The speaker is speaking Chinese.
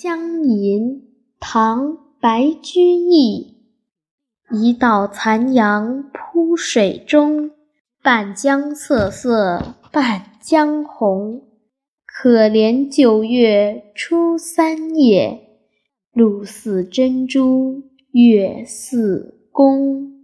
江吟唐白居易。一道残阳铺水中半江瑟瑟半江红。可怜九月初三夜露似真珠月似弓。